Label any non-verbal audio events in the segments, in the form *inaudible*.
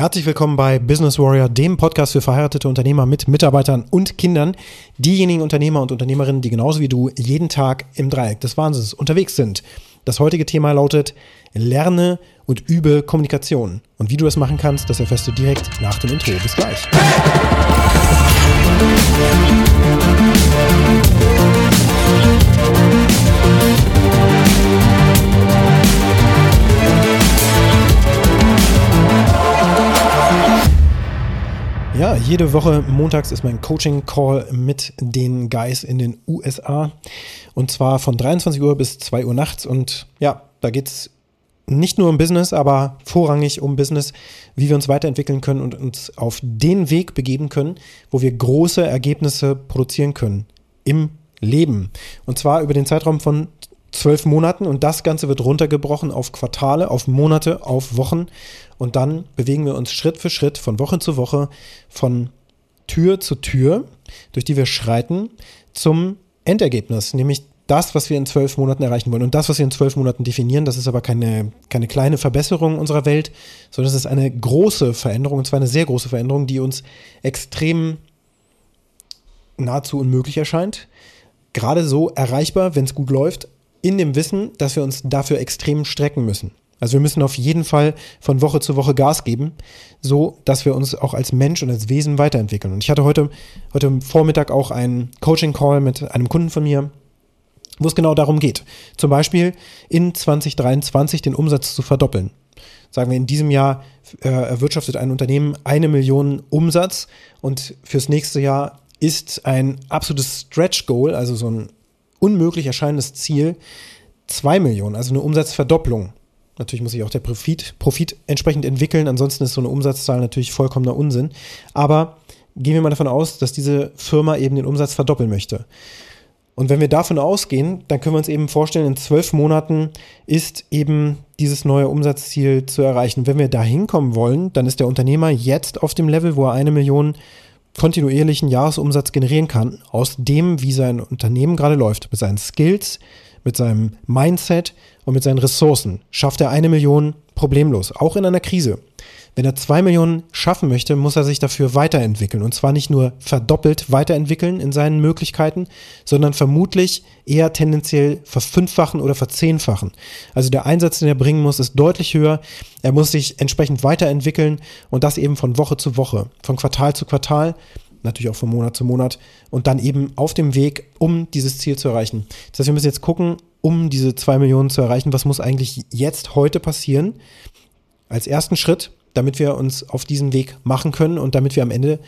Herzlich willkommen bei Business Warrior, dem Podcast für verheiratete Unternehmer mit Mitarbeitern und Kindern. Diejenigen Unternehmer und Unternehmerinnen, die genauso wie du jeden Tag im Dreieck des Wahnsinns unterwegs sind. Das heutige Thema lautet Lerne und übe Kommunikation. Und wie du das machen kannst, das erfährst du direkt nach dem Intro. Bis gleich. Ja, jede Woche montags ist mein Coaching-Call mit den Guys in den USA. Und zwar von 23 Uhr bis 2 Uhr nachts. Und ja, da geht es nicht nur um Business, aber vorrangig um Business, wie wir uns weiterentwickeln können und uns auf den Weg begeben können, wo wir große Ergebnisse produzieren können im Leben. Und zwar über den Zeitraum von zwölf Monaten und das Ganze wird runtergebrochen auf Quartale, auf Monate, auf Wochen und dann bewegen wir uns Schritt für Schritt von Woche zu Woche von Tür zu Tür, durch die wir schreiten, zum Endergebnis, nämlich das, was wir in zwölf Monaten erreichen wollen. Und das, was wir in zwölf Monaten definieren, das ist aber keine, keine kleine Verbesserung unserer Welt, sondern es ist eine große Veränderung, und zwar eine sehr große Veränderung, die uns extrem nahezu unmöglich erscheint. Gerade so erreichbar, wenn es gut läuft, in dem Wissen, dass wir uns dafür extrem strecken müssen. Also wir müssen auf jeden Fall von Woche zu Woche Gas geben, so dass wir uns auch als Mensch und als Wesen weiterentwickeln. Und ich hatte heute, heute Vormittag auch einen Coaching-Call mit einem Kunden von mir, wo es genau darum geht. Zum Beispiel in 2023 den Umsatz zu verdoppeln. Sagen wir, in diesem Jahr äh, erwirtschaftet ein Unternehmen eine Million Umsatz und fürs nächste Jahr ist ein absolutes Stretch Goal, also so ein unmöglich erscheinendes Ziel, 2 Millionen, also eine Umsatzverdopplung. Natürlich muss sich auch der Profit, Profit entsprechend entwickeln, ansonsten ist so eine Umsatzzahl natürlich vollkommener Unsinn. Aber gehen wir mal davon aus, dass diese Firma eben den Umsatz verdoppeln möchte. Und wenn wir davon ausgehen, dann können wir uns eben vorstellen, in zwölf Monaten ist eben dieses neue Umsatzziel zu erreichen. Wenn wir da hinkommen wollen, dann ist der Unternehmer jetzt auf dem Level, wo er eine Million kontinuierlichen Jahresumsatz generieren kann, aus dem, wie sein Unternehmen gerade läuft, mit seinen Skills, mit seinem Mindset und mit seinen Ressourcen, schafft er eine Million problemlos, auch in einer Krise. Wenn er zwei Millionen schaffen möchte, muss er sich dafür weiterentwickeln. Und zwar nicht nur verdoppelt weiterentwickeln in seinen Möglichkeiten, sondern vermutlich eher tendenziell verfünffachen oder verzehnfachen. Also der Einsatz, den er bringen muss, ist deutlich höher. Er muss sich entsprechend weiterentwickeln und das eben von Woche zu Woche, von Quartal zu Quartal natürlich auch von Monat zu Monat und dann eben auf dem Weg, um dieses Ziel zu erreichen. Das heißt, wir müssen jetzt gucken, um diese zwei Millionen zu erreichen, was muss eigentlich jetzt heute passieren? Als ersten Schritt, damit wir uns auf diesen Weg machen können und damit wir am Ende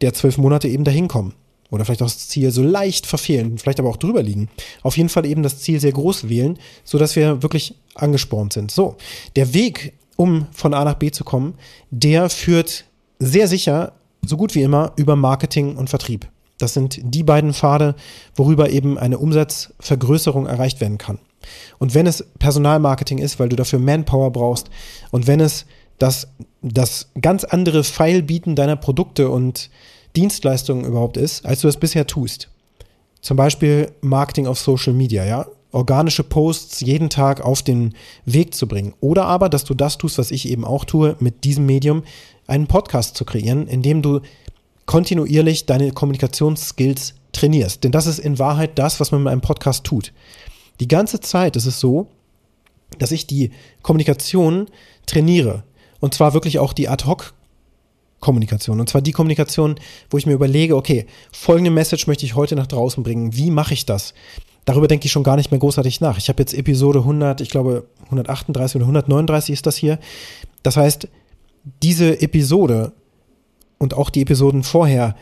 der zwölf Monate eben dahin kommen. Oder vielleicht auch das Ziel so leicht verfehlen, vielleicht aber auch drüber liegen. Auf jeden Fall eben das Ziel sehr groß wählen, sodass wir wirklich angespornt sind. So, der Weg, um von A nach B zu kommen, der führt sehr sicher, so gut wie immer, über Marketing und Vertrieb. Das sind die beiden Pfade, worüber eben eine Umsatzvergrößerung erreicht werden kann. Und wenn es Personalmarketing ist, weil du dafür Manpower brauchst, und wenn es dass das ganz andere Feilbieten deiner Produkte und Dienstleistungen überhaupt ist, als du es bisher tust. Zum Beispiel Marketing auf Social Media, ja. Organische Posts jeden Tag auf den Weg zu bringen. Oder aber, dass du das tust, was ich eben auch tue, mit diesem Medium, einen Podcast zu kreieren, in dem du kontinuierlich deine Kommunikationsskills trainierst. Denn das ist in Wahrheit das, was man mit einem Podcast tut. Die ganze Zeit ist es so, dass ich die Kommunikation trainiere. Und zwar wirklich auch die Ad-Hoc-Kommunikation. Und zwar die Kommunikation, wo ich mir überlege, okay, folgende Message möchte ich heute nach draußen bringen. Wie mache ich das? Darüber denke ich schon gar nicht mehr großartig nach. Ich habe jetzt Episode 100, ich glaube 138 oder 139 ist das hier. Das heißt, diese Episode und auch die Episoden vorher,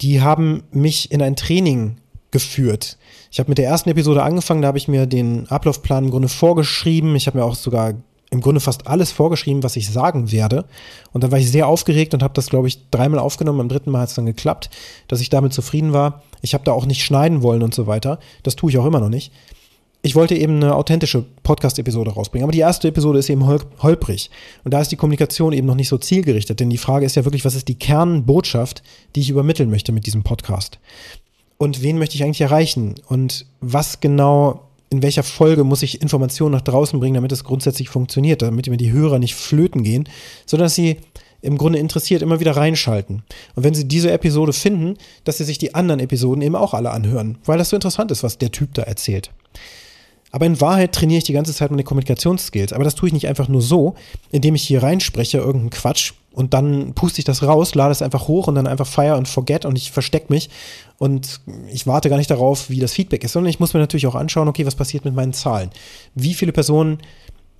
die haben mich in ein Training geführt. Ich habe mit der ersten Episode angefangen, da habe ich mir den Ablaufplan im Grunde vorgeschrieben. Ich habe mir auch sogar im Grunde fast alles vorgeschrieben, was ich sagen werde. Und dann war ich sehr aufgeregt und habe das, glaube ich, dreimal aufgenommen. Beim dritten Mal hat es dann geklappt, dass ich damit zufrieden war. Ich habe da auch nicht schneiden wollen und so weiter. Das tue ich auch immer noch nicht. Ich wollte eben eine authentische Podcast-Episode rausbringen. Aber die erste Episode ist eben hol holprig. Und da ist die Kommunikation eben noch nicht so zielgerichtet. Denn die Frage ist ja wirklich, was ist die Kernbotschaft, die ich übermitteln möchte mit diesem Podcast? Und wen möchte ich eigentlich erreichen? Und was genau in welcher Folge muss ich Informationen nach draußen bringen, damit es grundsätzlich funktioniert, damit mir die Hörer nicht flöten gehen, sondern dass sie im Grunde interessiert, immer wieder reinschalten. Und wenn Sie diese Episode finden, dass Sie sich die anderen Episoden eben auch alle anhören, weil das so interessant ist, was der Typ da erzählt. Aber in Wahrheit trainiere ich die ganze Zeit meine Kommunikationsskills. Aber das tue ich nicht einfach nur so, indem ich hier reinspreche, irgendeinen Quatsch und dann puste ich das raus, lade es einfach hoch und dann einfach fire und forget und ich verstecke mich und ich warte gar nicht darauf, wie das Feedback ist, sondern ich muss mir natürlich auch anschauen, okay, was passiert mit meinen Zahlen? Wie viele Personen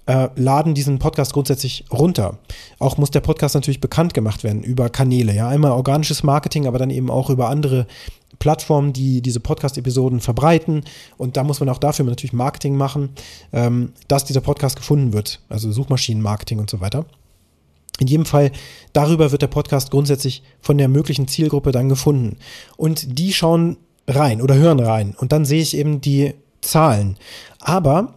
äh, laden diesen Podcast grundsätzlich runter. Auch muss der Podcast natürlich bekannt gemacht werden über Kanäle. Ja, einmal organisches Marketing, aber dann eben auch über andere Plattformen, die diese Podcast-Episoden verbreiten. Und da muss man auch dafür natürlich Marketing machen, ähm, dass dieser Podcast gefunden wird. Also Suchmaschinenmarketing und so weiter. In jedem Fall, darüber wird der Podcast grundsätzlich von der möglichen Zielgruppe dann gefunden. Und die schauen rein oder hören rein. Und dann sehe ich eben die Zahlen. Aber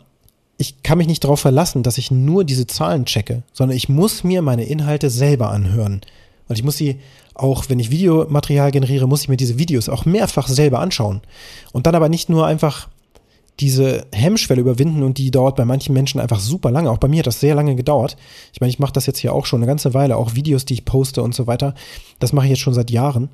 ich kann mich nicht darauf verlassen, dass ich nur diese Zahlen checke, sondern ich muss mir meine Inhalte selber anhören. Und ich muss sie auch, wenn ich Videomaterial generiere, muss ich mir diese Videos auch mehrfach selber anschauen. Und dann aber nicht nur einfach diese Hemmschwelle überwinden und die dauert bei manchen Menschen einfach super lange. Auch bei mir hat das sehr lange gedauert. Ich meine, ich mache das jetzt hier auch schon eine ganze Weile, auch Videos, die ich poste und so weiter. Das mache ich jetzt schon seit Jahren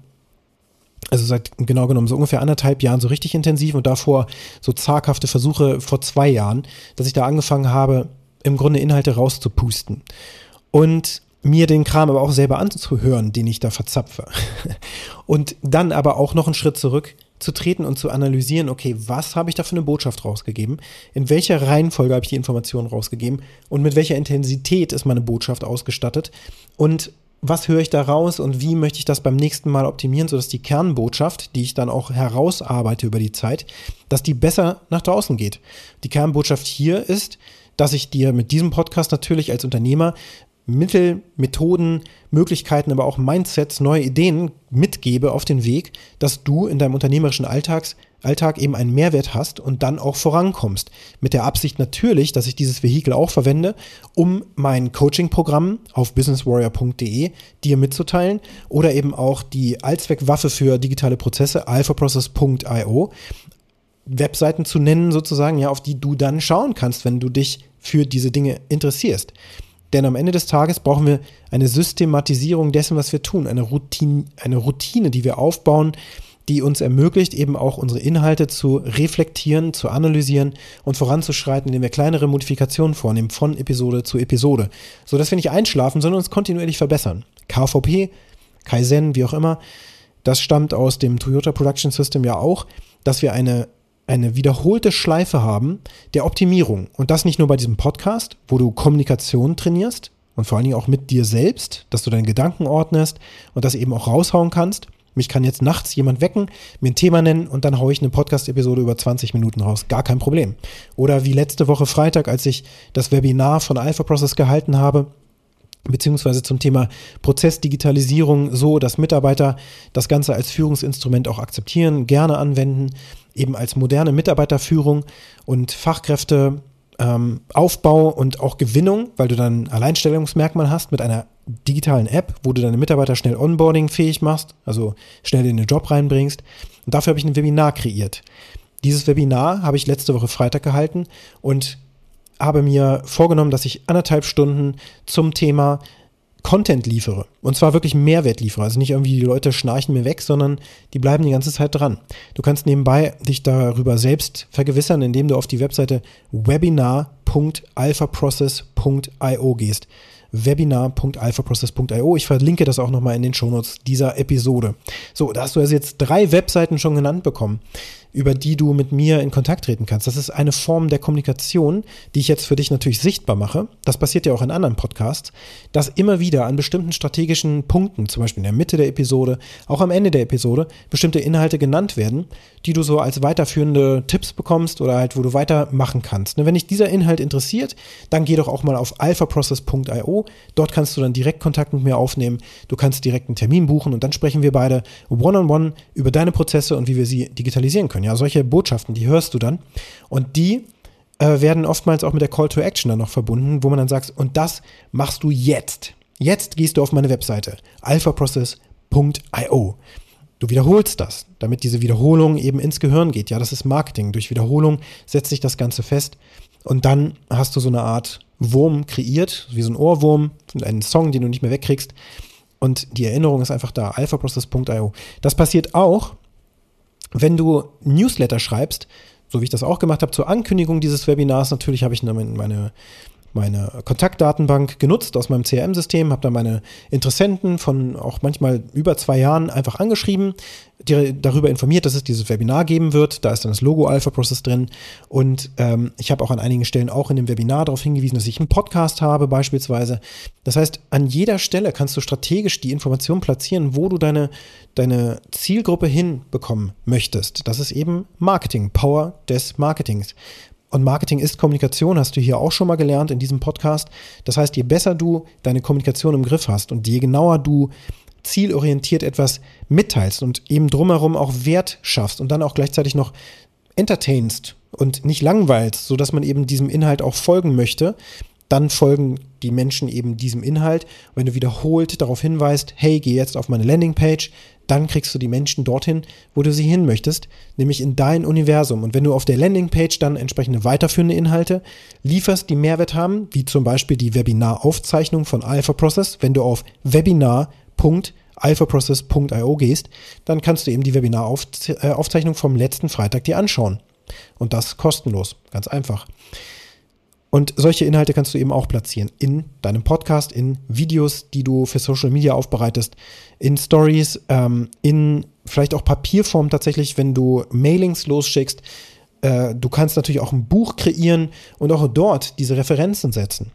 also seit genau genommen so ungefähr anderthalb Jahren so richtig intensiv und davor so zaghafte Versuche vor zwei Jahren, dass ich da angefangen habe, im Grunde Inhalte rauszupusten. Und mir den Kram aber auch selber anzuhören, den ich da verzapfe. *laughs* Und dann aber auch noch einen Schritt zurück zu treten und zu analysieren, okay, was habe ich da für eine Botschaft rausgegeben? In welcher Reihenfolge habe ich die Informationen rausgegeben? Und mit welcher Intensität ist meine Botschaft ausgestattet? Und was höre ich da raus und wie möchte ich das beim nächsten Mal optimieren, sodass die Kernbotschaft, die ich dann auch herausarbeite über die Zeit, dass die besser nach draußen geht. Die Kernbotschaft hier ist, dass ich dir mit diesem Podcast natürlich als Unternehmer Mittel, Methoden, Möglichkeiten, aber auch Mindsets, neue Ideen mitgebe auf den Weg, dass du in deinem unternehmerischen Alltags, Alltag eben einen Mehrwert hast und dann auch vorankommst. Mit der Absicht natürlich, dass ich dieses Vehikel auch verwende, um mein Coaching-Programm auf businesswarrior.de dir mitzuteilen oder eben auch die Allzweckwaffe für digitale Prozesse alphaprocess.io Webseiten zu nennen sozusagen, ja, auf die du dann schauen kannst, wenn du dich für diese Dinge interessierst. Denn am Ende des Tages brauchen wir eine Systematisierung dessen, was wir tun, eine Routine, eine Routine, die wir aufbauen, die uns ermöglicht, eben auch unsere Inhalte zu reflektieren, zu analysieren und voranzuschreiten, indem wir kleinere Modifikationen vornehmen von Episode zu Episode, sodass wir nicht einschlafen, sondern uns kontinuierlich verbessern. KVP, Kaizen, wie auch immer, das stammt aus dem Toyota Production System ja auch, dass wir eine eine wiederholte Schleife haben der Optimierung. Und das nicht nur bei diesem Podcast, wo du Kommunikation trainierst und vor allen Dingen auch mit dir selbst, dass du deine Gedanken ordnest und das eben auch raushauen kannst. Mich kann jetzt nachts jemand wecken, mir ein Thema nennen und dann haue ich eine Podcast-Episode über 20 Minuten raus. Gar kein Problem. Oder wie letzte Woche Freitag, als ich das Webinar von Alpha Process gehalten habe, beziehungsweise zum Thema Prozessdigitalisierung so, dass Mitarbeiter das Ganze als Führungsinstrument auch akzeptieren, gerne anwenden eben als moderne Mitarbeiterführung und Fachkräfte ähm, Aufbau und auch Gewinnung, weil du dann ein Alleinstellungsmerkmal hast mit einer digitalen App, wo du deine Mitarbeiter schnell Onboarding fähig machst, also schnell in den Job reinbringst. Und dafür habe ich ein Webinar kreiert. Dieses Webinar habe ich letzte Woche Freitag gehalten und habe mir vorgenommen, dass ich anderthalb Stunden zum Thema Content liefere. Und zwar wirklich Mehrwert liefere. Also nicht irgendwie die Leute schnarchen mir weg, sondern die bleiben die ganze Zeit dran. Du kannst nebenbei dich darüber selbst vergewissern, indem du auf die Webseite webinar.alphaprocess.io gehst webinar.alphaprocess.io. Ich verlinke das auch nochmal in den Shownotes dieser Episode. So, da hast du also jetzt drei Webseiten schon genannt bekommen über die du mit mir in Kontakt treten kannst. Das ist eine Form der Kommunikation, die ich jetzt für dich natürlich sichtbar mache. Das passiert ja auch in anderen Podcasts, dass immer wieder an bestimmten strategischen Punkten, zum Beispiel in der Mitte der Episode, auch am Ende der Episode, bestimmte Inhalte genannt werden, die du so als weiterführende Tipps bekommst oder halt, wo du weitermachen kannst. Ne, wenn dich dieser Inhalt interessiert, dann geh doch auch mal auf alphaprocess.io. Dort kannst du dann direkt Kontakt mit mir aufnehmen. Du kannst direkt einen Termin buchen und dann sprechen wir beide one-on-one -on -one über deine Prozesse und wie wir sie digitalisieren können können. Ja, solche Botschaften, die hörst du dann. Und die äh, werden oftmals auch mit der Call to Action dann noch verbunden, wo man dann sagt, und das machst du jetzt. Jetzt gehst du auf meine Webseite alphaprocess.io. Du wiederholst das, damit diese Wiederholung eben ins Gehirn geht. Ja, das ist Marketing. Durch Wiederholung setzt sich das Ganze fest und dann hast du so eine Art Wurm kreiert, wie so ein Ohrwurm, einen Song, den du nicht mehr wegkriegst. Und die Erinnerung ist einfach da, alphaprocess.io. Das passiert auch, wenn du Newsletter schreibst, so wie ich das auch gemacht habe, zur Ankündigung dieses Webinars. Natürlich habe ich meine, Kontaktdatenbank genutzt aus meinem CRM-System, habe da meine Interessenten von auch manchmal über zwei Jahren einfach angeschrieben, die darüber informiert, dass es dieses Webinar geben wird. Da ist dann das Logo Alpha Process drin. Und ähm, ich habe auch an einigen Stellen auch in dem Webinar darauf hingewiesen, dass ich einen Podcast habe beispielsweise. Das heißt, an jeder Stelle kannst du strategisch die Information platzieren, wo du deine, deine Zielgruppe hinbekommen möchtest. Das ist eben Marketing, Power des Marketings. Und Marketing ist Kommunikation, hast du hier auch schon mal gelernt in diesem Podcast. Das heißt, je besser du deine Kommunikation im Griff hast und je genauer du zielorientiert etwas mitteilst und eben drumherum auch Wert schaffst und dann auch gleichzeitig noch entertainst und nicht langweilst, sodass man eben diesem Inhalt auch folgen möchte, dann folgen die Menschen eben diesem Inhalt. wenn du wiederholt darauf hinweist, hey, geh jetzt auf meine Landingpage, dann kriegst du die Menschen dorthin, wo du sie hin möchtest, nämlich in dein Universum. Und wenn du auf der Landingpage dann entsprechende weiterführende Inhalte lieferst, die Mehrwert haben, wie zum Beispiel die Webinaraufzeichnung von Alpha Process, wenn du auf webinar.alphaprocess.io gehst, dann kannst du eben die Webinaraufzeichnung vom letzten Freitag dir anschauen. Und das kostenlos, ganz einfach. Und solche Inhalte kannst du eben auch platzieren in deinem Podcast, in Videos, die du für Social Media aufbereitest, in Stories, ähm, in vielleicht auch Papierform tatsächlich, wenn du Mailings losschickst. Äh, du kannst natürlich auch ein Buch kreieren und auch dort diese Referenzen setzen.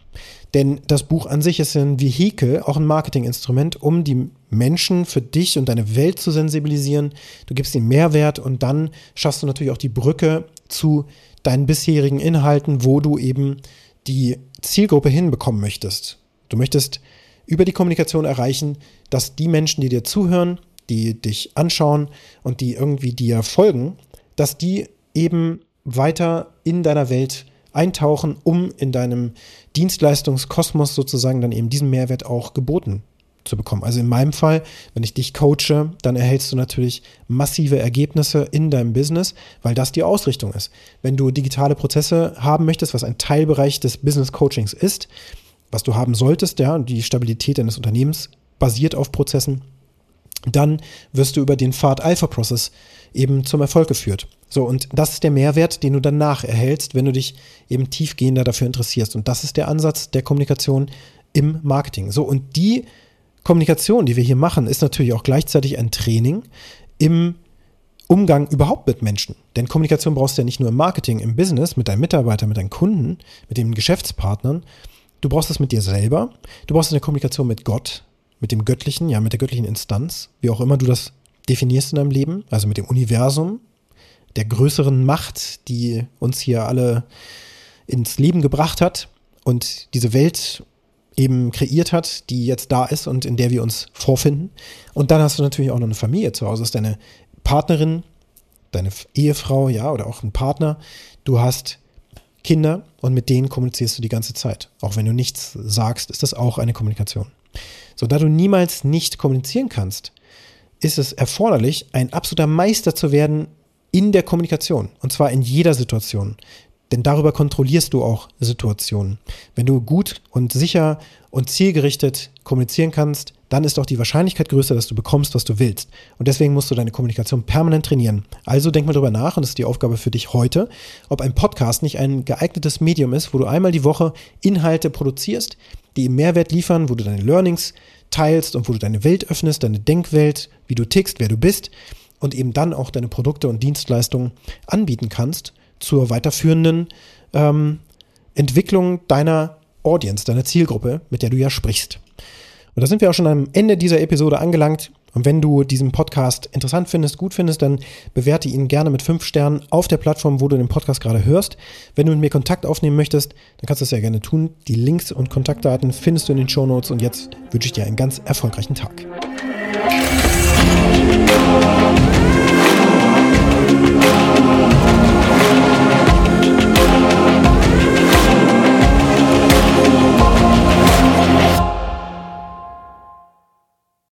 Denn das Buch an sich ist ein Vehikel, auch ein Marketinginstrument, um die Menschen für dich und deine Welt zu sensibilisieren. Du gibst ihnen Mehrwert und dann schaffst du natürlich auch die Brücke zu deinen bisherigen Inhalten, wo du eben die Zielgruppe hinbekommen möchtest. Du möchtest über die Kommunikation erreichen, dass die Menschen, die dir zuhören, die dich anschauen und die irgendwie dir folgen, dass die eben weiter in deiner Welt eintauchen, um in deinem Dienstleistungskosmos sozusagen dann eben diesen Mehrwert auch geboten zu bekommen. Also in meinem Fall, wenn ich dich coache, dann erhältst du natürlich massive Ergebnisse in deinem Business, weil das die Ausrichtung ist. Wenn du digitale Prozesse haben möchtest, was ein Teilbereich des Business Coachings ist, was du haben solltest, ja, die Stabilität deines Unternehmens basiert auf Prozessen, dann wirst du über den Pfad Alpha Process eben zum Erfolg geführt. So, und das ist der Mehrwert, den du danach erhältst, wenn du dich eben tiefgehender dafür interessierst. Und das ist der Ansatz der Kommunikation im Marketing. So, und die Kommunikation, die wir hier machen, ist natürlich auch gleichzeitig ein Training im Umgang überhaupt mit Menschen. Denn Kommunikation brauchst du ja nicht nur im Marketing, im Business, mit deinen Mitarbeitern, mit deinen Kunden, mit den Geschäftspartnern. Du brauchst es mit dir selber. Du brauchst eine Kommunikation mit Gott, mit dem Göttlichen, ja, mit der göttlichen Instanz, wie auch immer du das definierst in deinem Leben, also mit dem Universum, der größeren Macht, die uns hier alle ins Leben gebracht hat und diese Welt eben kreiert hat, die jetzt da ist und in der wir uns vorfinden. Und dann hast du natürlich auch noch eine Familie zu Hause. Das ist deine Partnerin, deine Ehefrau, ja, oder auch ein Partner. Du hast Kinder und mit denen kommunizierst du die ganze Zeit. Auch wenn du nichts sagst, ist das auch eine Kommunikation. So, da du niemals nicht kommunizieren kannst, ist es erforderlich, ein absoluter Meister zu werden in der Kommunikation. Und zwar in jeder Situation. Denn darüber kontrollierst du auch Situationen. Wenn du gut und sicher und zielgerichtet kommunizieren kannst, dann ist auch die Wahrscheinlichkeit größer, dass du bekommst, was du willst. Und deswegen musst du deine Kommunikation permanent trainieren. Also denk mal drüber nach, und das ist die Aufgabe für dich heute, ob ein Podcast nicht ein geeignetes Medium ist, wo du einmal die Woche Inhalte produzierst, die ihm Mehrwert liefern, wo du deine Learnings teilst und wo du deine Welt öffnest, deine Denkwelt, wie du tickst, wer du bist und eben dann auch deine Produkte und Dienstleistungen anbieten kannst zur weiterführenden ähm, Entwicklung deiner Audience, deiner Zielgruppe, mit der du ja sprichst. Und da sind wir auch schon am Ende dieser Episode angelangt. Und wenn du diesen Podcast interessant findest, gut findest, dann bewerte ihn gerne mit fünf Sternen auf der Plattform, wo du den Podcast gerade hörst. Wenn du mit mir Kontakt aufnehmen möchtest, dann kannst du das sehr gerne tun. Die Links und Kontaktdaten findest du in den Show Notes. Und jetzt wünsche ich dir einen ganz erfolgreichen Tag.